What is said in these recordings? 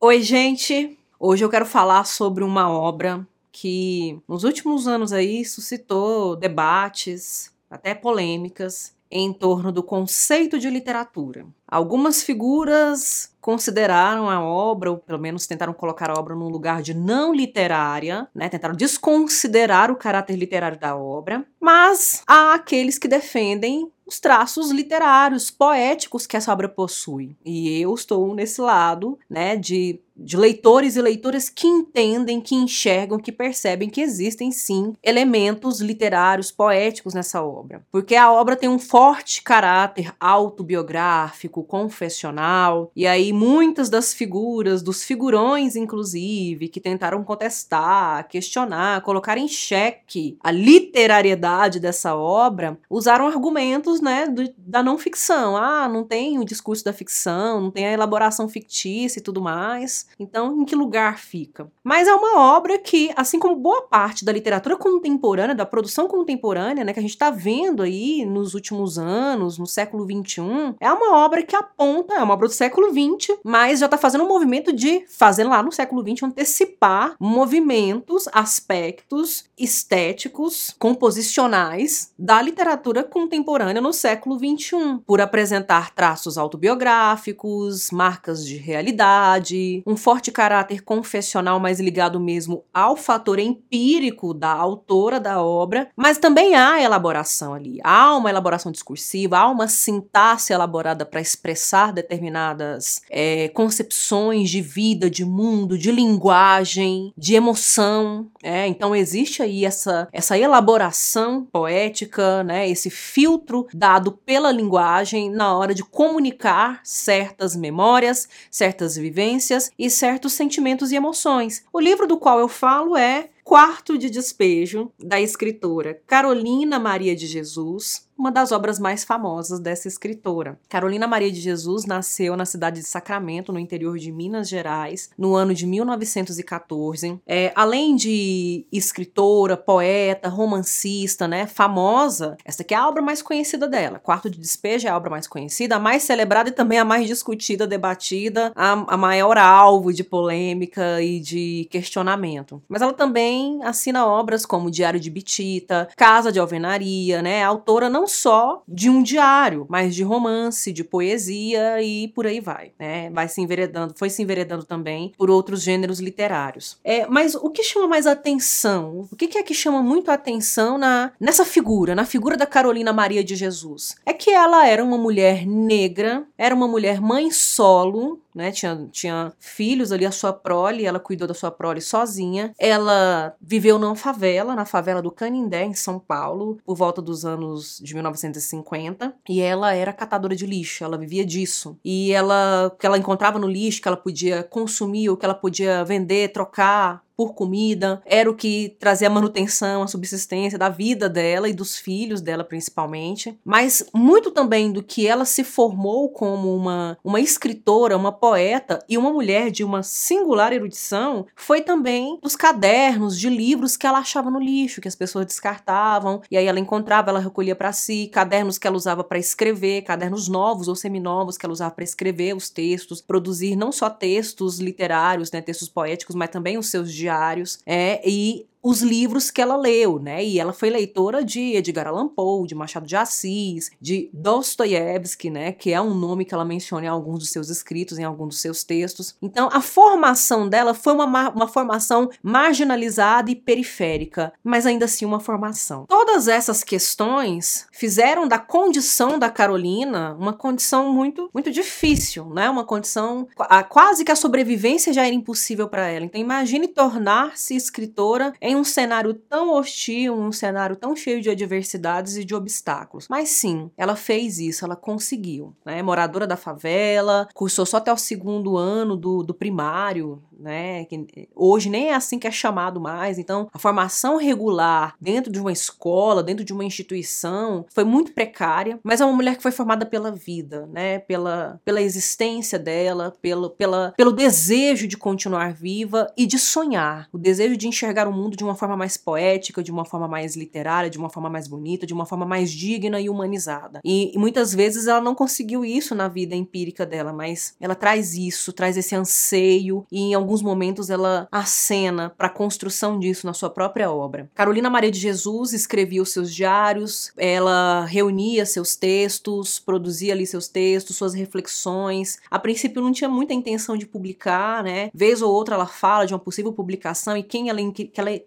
Oi, gente! Hoje eu quero falar sobre uma obra que nos últimos anos aí suscitou debates, até polêmicas, em torno do conceito de literatura. Algumas figuras consideraram a obra, ou pelo menos tentaram colocar a obra num lugar de não literária, né? tentaram desconsiderar o caráter literário da obra, mas há aqueles que defendem os traços literários, poéticos que essa obra possui. E eu estou nesse lado, né, de de leitores e leitoras que entendem, que enxergam, que percebem que existem sim elementos literários, poéticos nessa obra. Porque a obra tem um forte caráter autobiográfico, confessional, e aí muitas das figuras, dos figurões inclusive, que tentaram contestar, questionar, colocar em xeque a literariedade dessa obra, usaram argumentos, né, do, da não ficção. Ah, não tem o discurso da ficção, não tem a elaboração fictícia e tudo mais. Então, em que lugar fica? Mas é uma obra que, assim como boa parte da literatura contemporânea, da produção contemporânea, né, que a gente está vendo aí nos últimos anos, no século XXI, é uma obra que aponta, é uma obra do século XX, mas já está fazendo um movimento de fazer lá no século XX antecipar movimentos, aspectos estéticos, composicionais da literatura contemporânea no século XXI, por apresentar traços autobiográficos, marcas de realidade, um forte caráter confessional mais ligado mesmo ao fator empírico da autora da obra, mas também há elaboração ali. Há uma elaboração discursiva, há uma sintaxe elaborada para expressar determinadas é, concepções de vida, de mundo, de linguagem, de emoção. É, então existe aí essa, essa elaboração poética, né, esse filtro dado pela linguagem na hora de comunicar certas memórias, certas vivências e certos sentimentos e emoções. O livro do qual eu falo é Quarto de Despejo, da escritora Carolina Maria de Jesus, uma das obras mais famosas dessa escritora. Carolina Maria de Jesus nasceu na cidade de Sacramento, no interior de Minas Gerais, no ano de 1914. É, além de escritora, poeta, romancista, né, famosa, essa aqui é a obra mais conhecida dela. Quarto de Despejo é a obra mais conhecida, a mais celebrada e também a mais discutida, debatida, a, a maior alvo de polêmica e de questionamento. Mas ela também assina obras como Diário de Bitita, Casa de Alvenaria, né, autora não só de um diário, mas de romance, de poesia e por aí vai, né? Vai se enveredando, foi se enveredando também por outros gêneros literários. É, mas o que chama mais atenção? O que, que é que chama muito atenção na, nessa figura, na figura da Carolina Maria de Jesus? É que ela era uma mulher negra, era uma mulher mãe solo, né? Tinha, tinha filhos ali, a sua prole, ela cuidou da sua prole sozinha. Ela viveu numa favela, na favela do Canindé, em São Paulo, por volta dos anos de 1950, e ela era catadora de lixo, ela vivia disso. E ela, o que ela encontrava no lixo, que ela podia consumir, o que ela podia vender, trocar, por comida, era o que trazia a manutenção, a subsistência da vida dela e dos filhos dela principalmente, mas muito também do que ela se formou como uma, uma escritora, uma poeta e uma mulher de uma singular erudição foi também dos cadernos de livros que ela achava no lixo, que as pessoas descartavam, e aí ela encontrava, ela recolhia para si, cadernos que ela usava para escrever, cadernos novos ou seminovos que ela usava para escrever os textos, produzir não só textos literários, né, textos poéticos, mas também os seus diários diários, é, e os livros que ela leu, né? E ela foi leitora de Edgar Allan Poe, de Machado de Assis, de Dostoiévski, né? Que é um nome que ela menciona em alguns dos seus escritos, em alguns dos seus textos. Então, a formação dela foi uma, uma formação marginalizada e periférica, mas ainda assim uma formação. Todas essas questões fizeram da condição da Carolina uma condição muito, muito difícil, né? Uma condição a, quase que a sobrevivência já era impossível para ela. Então, imagine tornar-se escritora em um cenário tão hostil, um cenário tão cheio de adversidades e de obstáculos. Mas sim, ela fez isso, ela conseguiu. Né? Moradora da favela, cursou só até o segundo ano do, do primário né? Que hoje nem é assim que é chamado mais. Então, a formação regular dentro de uma escola, dentro de uma instituição, foi muito precária, mas é uma mulher que foi formada pela vida, né? Pela, pela existência dela, pelo, pela, pelo desejo de continuar viva e de sonhar, o desejo de enxergar o mundo de uma forma mais poética, de uma forma mais literária, de uma forma mais bonita, de uma forma mais digna e humanizada. E, e muitas vezes ela não conseguiu isso na vida empírica dela, mas ela traz isso, traz esse anseio e em alguns momentos ela acena para a construção disso na sua própria obra. Carolina Maria de Jesus escrevia os seus diários, ela reunia seus textos, produzia ali seus textos, suas reflexões. A princípio não tinha muita intenção de publicar, né? Vez ou outra ela fala de uma possível publicação e quem ela,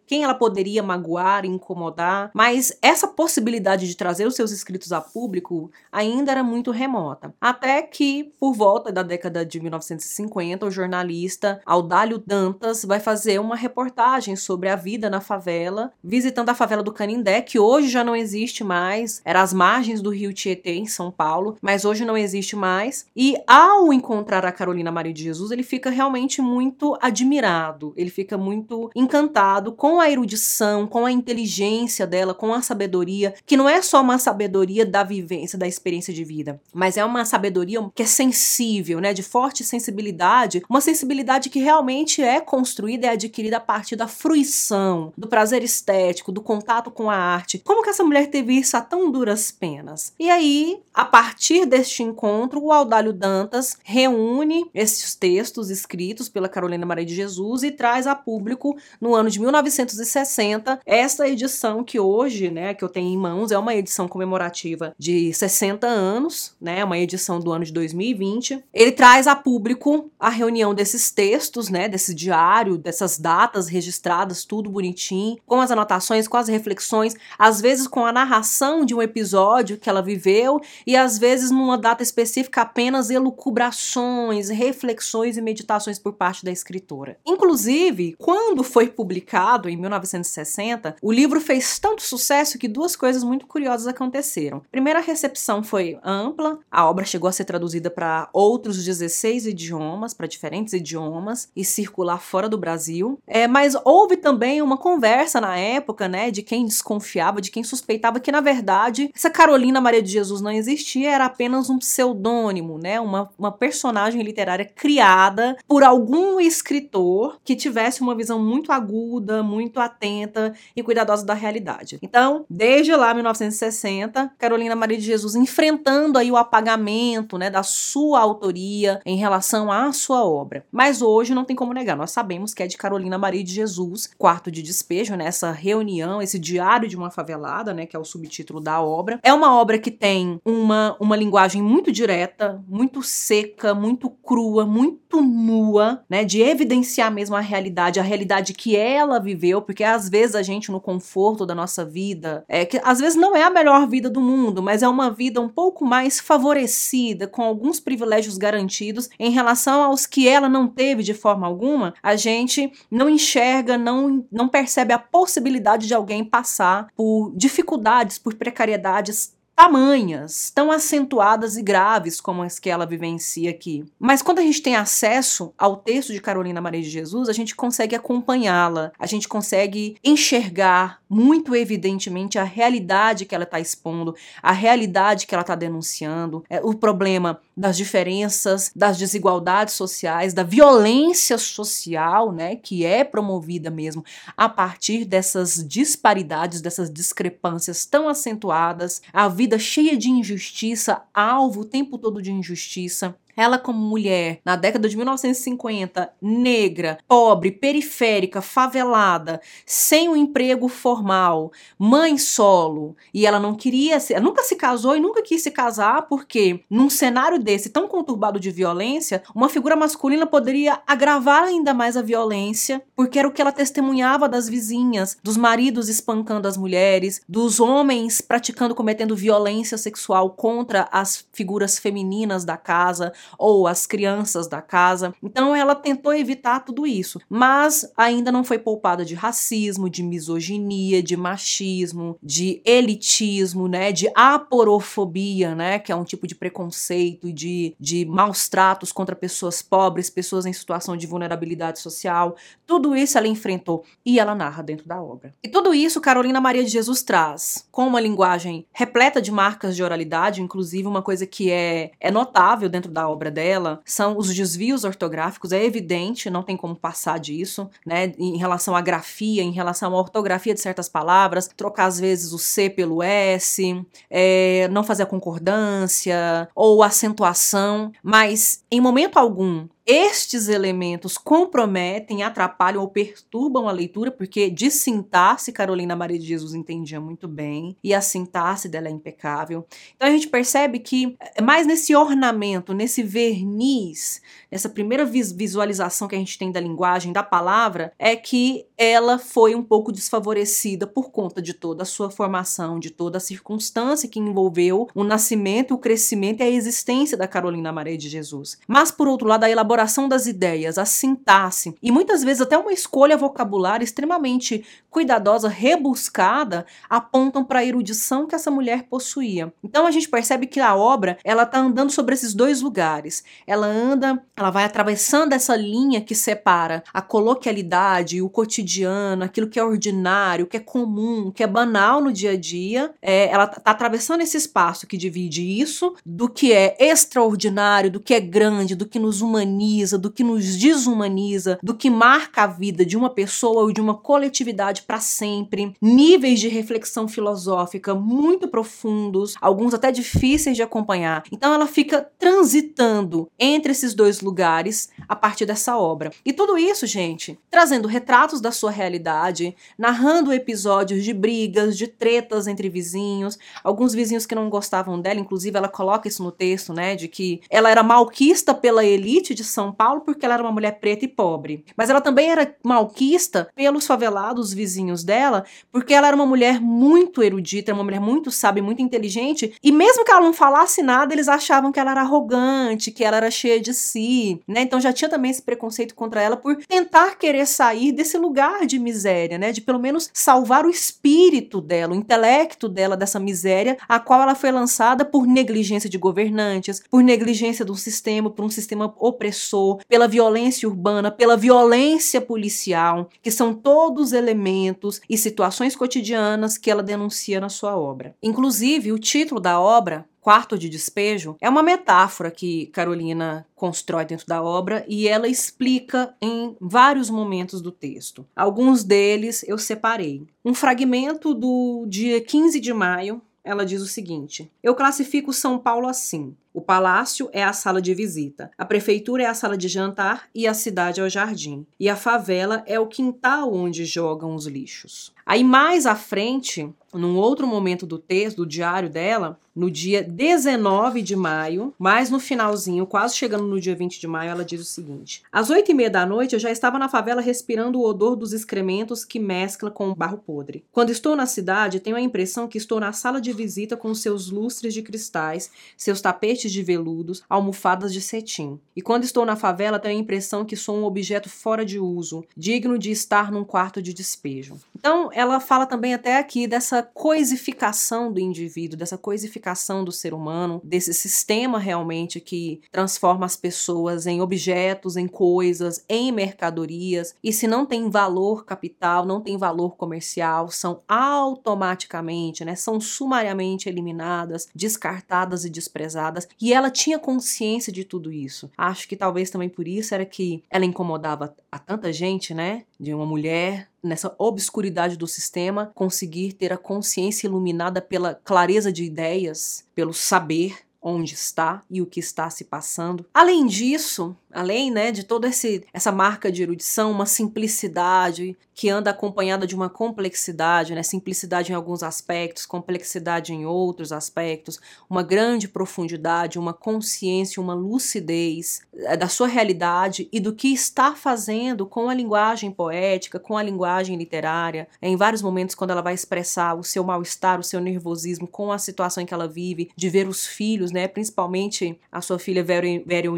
quem ela poderia magoar, incomodar, mas essa possibilidade de trazer os seus escritos a público ainda era muito remota. Até que, por volta da década de 1950, o jornalista Audálio Dantas vai fazer uma reportagem sobre a vida na favela, visitando a favela do Canindé, que hoje já não existe mais, era às margens do rio Tietê, em São Paulo, mas hoje não existe mais. E ao encontrar a Carolina Maria de Jesus, ele fica realmente muito admirado, ele fica muito encantado com a erudição, com a inteligência dela, com a sabedoria, que não é só uma sabedoria da vivência, da experiência de vida, mas é uma sabedoria que é sensível, né, de forte sensibilidade, uma sensibilidade que realmente é construída e adquirida a partir da fruição, do prazer estético, do contato com a arte. Como que essa mulher teve isso a tão duras penas? E aí, a partir deste encontro, o Audálio Dantas reúne esses textos escritos pela Carolina Maria de Jesus e traz a público no ano de 1960 esta edição que hoje, né, que eu tenho em mãos, é uma edição comemorativa de 60 anos, né, uma edição do ano de 2020. Ele traz a público a reunião desses textos, né, desse diário, dessas datas registradas, tudo bonitinho, com as anotações, com as reflexões, às vezes com a narração de um episódio que ela viveu e às vezes numa data específica apenas elucubrações, reflexões e meditações por parte da escritora. Inclusive, quando foi publicado em 1960, o livro fez tanto sucesso que duas coisas muito curiosas aconteceram. Primeiro, a recepção foi ampla, a obra chegou a ser traduzida para outros 16 idiomas, para diferentes idiomas, e circular fora do Brasil. É, mas houve também uma conversa na época, né, de quem desconfiava, de quem suspeitava que, na verdade, essa Carolina Maria de Jesus não existia, era apenas um pseudônimo, né, uma, uma personagem literária criada por algum escritor que tivesse uma visão muito aguda, muito atenta e cuidadosa da realidade. Então, desde lá, 1960, Carolina Maria de Jesus enfrentando aí o apagamento, né, da sua autoria em relação à sua obra. Mas hoje não tem como negar, nós sabemos que é de Carolina Maria de Jesus, quarto de despejo, né, reunião, esse diário de uma favelada, né, que é o subtítulo da obra. É uma obra que tem uma, uma linguagem muito direta, muito seca, muito crua, muito nua, né, de evidenciar mesmo a realidade, a realidade que ela viveu, porque às vezes a gente no conforto da nossa vida, é que às vezes não é a melhor vida do mundo, mas é uma vida um pouco mais favorecida, com alguns privilégios garantidos em relação aos que ela não teve de forma alguma, a gente não enxerga, não, não percebe a possibilidade de alguém passar por dificuldades, por precariedades tamanhas, tão acentuadas e graves como as que ela vivencia aqui. Mas quando a gente tem acesso ao texto de Carolina Maria de Jesus, a gente consegue acompanhá-la, a gente consegue enxergar muito evidentemente a realidade que ela está expondo, a realidade que ela está denunciando, é, o problema das diferenças, das desigualdades sociais, da violência social, né, que é promovida mesmo a partir dessas disparidades, dessas discrepâncias tão acentuadas, a vida cheia de injustiça, alvo o tempo todo de injustiça. Ela, como mulher, na década de 1950, negra, pobre, periférica, favelada, sem um emprego formal, mãe solo, e ela não queria, se, nunca se casou e nunca quis se casar, porque num cenário desse tão conturbado de violência, uma figura masculina poderia agravar ainda mais a violência, porque era o que ela testemunhava das vizinhas, dos maridos espancando as mulheres, dos homens praticando, cometendo violência sexual contra as figuras femininas da casa, ou as crianças da casa. Então ela tentou evitar tudo isso, mas ainda não foi poupada de racismo, de misoginia, de machismo, de elitismo, né, de aporofobia, né, que é um tipo de preconceito, de, de maus tratos contra pessoas pobres, pessoas em situação de vulnerabilidade social. Tudo isso ela enfrentou e ela narra dentro da obra. E tudo isso Carolina Maria de Jesus traz com uma linguagem repleta de marcas de oralidade, inclusive uma coisa que é, é notável dentro da obra dela são os desvios ortográficos, é evidente, não tem como passar disso, né, em relação à grafia, em relação à ortografia de certas palavras, trocar às vezes o C pelo S, é, não fazer a concordância ou acentuação, mas em momento algum estes elementos comprometem, atrapalham ou perturbam a leitura, porque de sintaxe Carolina Maria de Jesus entendia muito bem, e a sintaxe dela é impecável. Então a gente percebe que é mais nesse ornamento, nesse verniz, nessa primeira visualização que a gente tem da linguagem, da palavra, é que ela foi um pouco desfavorecida por conta de toda a sua formação, de toda a circunstância que envolveu o nascimento, o crescimento e a existência da Carolina Maria de Jesus. Mas, por outro lado, a elaboração elaboração das ideias, a sintaxe e muitas vezes até uma escolha vocabular extremamente cuidadosa, rebuscada, apontam para a erudição que essa mulher possuía. Então a gente percebe que a obra ela está andando sobre esses dois lugares. Ela anda, ela vai atravessando essa linha que separa a coloquialidade, o cotidiano, aquilo que é ordinário, que é comum, que é banal no dia a dia. É, ela está atravessando esse espaço que divide isso do que é extraordinário, do que é grande, do que nos humaniza humaniza, do que nos desumaniza, do que marca a vida de uma pessoa ou de uma coletividade para sempre, níveis de reflexão filosófica muito profundos, alguns até difíceis de acompanhar. Então ela fica transitando entre esses dois lugares a partir dessa obra. E tudo isso, gente, trazendo retratos da sua realidade, narrando episódios de brigas, de tretas entre vizinhos, alguns vizinhos que não gostavam dela, inclusive ela coloca isso no texto, né, de que ela era malquista pela elite de são Paulo porque ela era uma mulher preta e pobre. Mas ela também era malquista pelos favelados vizinhos dela, porque ela era uma mulher muito erudita, uma mulher muito sábia, muito inteligente, e mesmo que ela não falasse nada, eles achavam que ela era arrogante, que ela era cheia de si, né? Então já tinha também esse preconceito contra ela por tentar querer sair desse lugar de miséria, né? De pelo menos salvar o espírito dela, o intelecto dela dessa miséria, a qual ela foi lançada por negligência de governantes, por negligência do sistema, por um sistema opressor pela violência urbana, pela violência policial, que são todos elementos e situações cotidianas que ela denuncia na sua obra. Inclusive, o título da obra, quarto de despejo é uma metáfora que Carolina constrói dentro da obra e ela explica em vários momentos do texto. Alguns deles eu separei. Um fragmento do dia 15 de maio, ela diz o seguinte: Eu classifico São Paulo assim: o palácio é a sala de visita, a prefeitura é a sala de jantar e a cidade é o jardim. E a favela é o quintal onde jogam os lixos. Aí mais à frente, num outro momento do texto, do diário dela, no dia 19 de maio, mais no finalzinho, quase chegando no dia 20 de maio, ela diz o seguinte: Às oito e meia da noite eu já estava na favela respirando o odor dos excrementos que mescla com o barro podre. Quando estou na cidade, tenho a impressão que estou na sala de visita com seus lustres de cristais, seus tapetes de veludos, almofadas de cetim. E quando estou na favela, tenho a impressão que sou um objeto fora de uso, digno de estar num quarto de despejo. Então, ela fala também até aqui dessa coisificação do indivíduo, dessa coisificação do ser humano, desse sistema realmente que transforma as pessoas em objetos, em coisas, em mercadorias, e se não tem valor capital, não tem valor comercial, são automaticamente, né, são sumariamente eliminadas, descartadas e desprezadas, e ela tinha consciência de tudo isso. Acho que talvez também por isso era que ela incomodava a tanta gente, né, de uma mulher nessa obscuridade do sistema, conseguir ter a consciência iluminada pela clareza de ideias, pelo saber onde está e o que está se passando. Além disso, além né, de toda essa marca de erudição, uma simplicidade que anda acompanhada de uma complexidade, né, simplicidade em alguns aspectos, complexidade em outros aspectos, uma grande profundidade, uma consciência, uma lucidez eh, da sua realidade e do que está fazendo com a linguagem poética, com a linguagem literária, em vários momentos quando ela vai expressar o seu mal-estar, o seu nervosismo com a situação em que ela vive, de ver os filhos, né, principalmente a sua filha Vera, Vera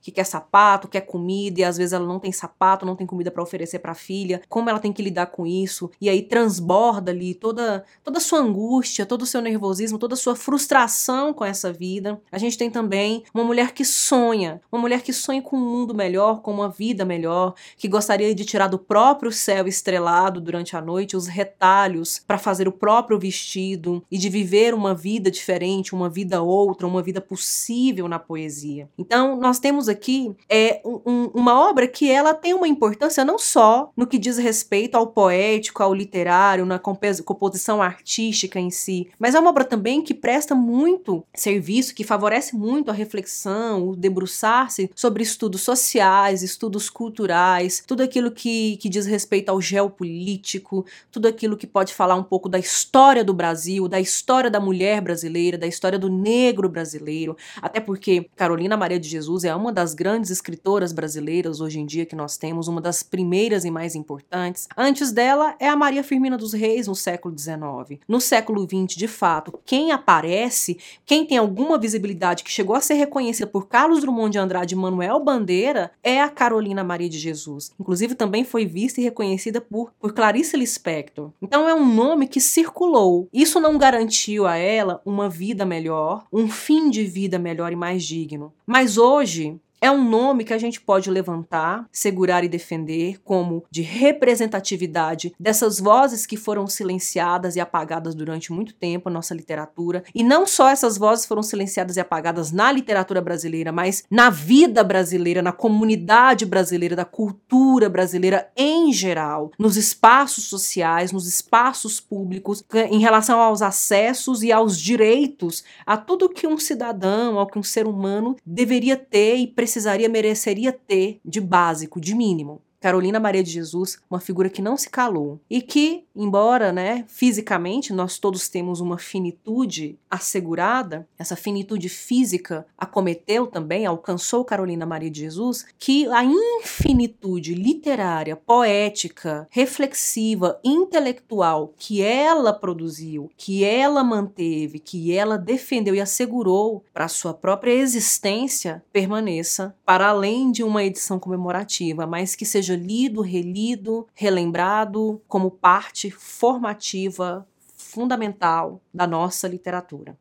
que quer sapato, quer comida e às vezes ela não tem sapato, não tem comida para oferecer para a filha, como ela tem que lidar com isso e aí transborda ali toda toda a sua angústia, todo o seu nervosismo, toda a sua frustração com essa vida. A gente tem também uma mulher que sonha, uma mulher que sonha com um mundo melhor, com uma vida melhor, que gostaria de tirar do próprio céu estrelado durante a noite os retalhos para fazer o próprio vestido e de viver uma vida diferente, uma vida outra, uma vida possível na poesia. Então, nós temos aqui é, um, uma obra que ela tem uma importância não só no que diz respeito ao poético, ao literário, na composição artística em si, mas é uma obra também que presta muito serviço, que favorece muito a reflexão, o debruçar-se sobre estudos sociais, estudos culturais, tudo aquilo que, que diz respeito ao geopolítico, tudo aquilo que pode falar um pouco da história do Brasil, da história da mulher brasileira, da história do negro brasileiro, até porque Carolina Maria de Jesus é uma das grandes escritoras brasileiras hoje em dia que nós temos, uma das primeiras e mais importantes. Antes dela é a Maria Firmina dos Reis no século XIX. No século XX, de fato, quem aparece, quem tem alguma visibilidade que chegou a ser reconhecida por Carlos Drummond de Andrade e Manuel Bandeira é a Carolina Maria de Jesus. Inclusive também foi vista e reconhecida por, por Clarice Lispector. Então é um nome que circulou. Isso não garantiu a ela uma vida melhor, um fim de vida melhor e mais digno. Mas hoje, é um nome que a gente pode levantar, segurar e defender como de representatividade dessas vozes que foram silenciadas e apagadas durante muito tempo na nossa literatura. E não só essas vozes foram silenciadas e apagadas na literatura brasileira, mas na vida brasileira, na comunidade brasileira, da cultura brasileira em geral, nos espaços sociais, nos espaços públicos, em relação aos acessos e aos direitos a tudo que um cidadão, ao que um ser humano deveria ter e precisaria precisaria, mereceria ter de básico, de mínimo. Carolina Maria de Jesus, uma figura que não se calou e que, embora, né, fisicamente nós todos temos uma finitude assegurada, essa finitude física acometeu também, alcançou Carolina Maria de Jesus, que a infinitude literária, poética, reflexiva, intelectual que ela produziu, que ela manteve, que ela defendeu e assegurou para sua própria existência permaneça para além de uma edição comemorativa, mas que seja lido, relido, relembrado como parte formativa fundamental da nossa literatura.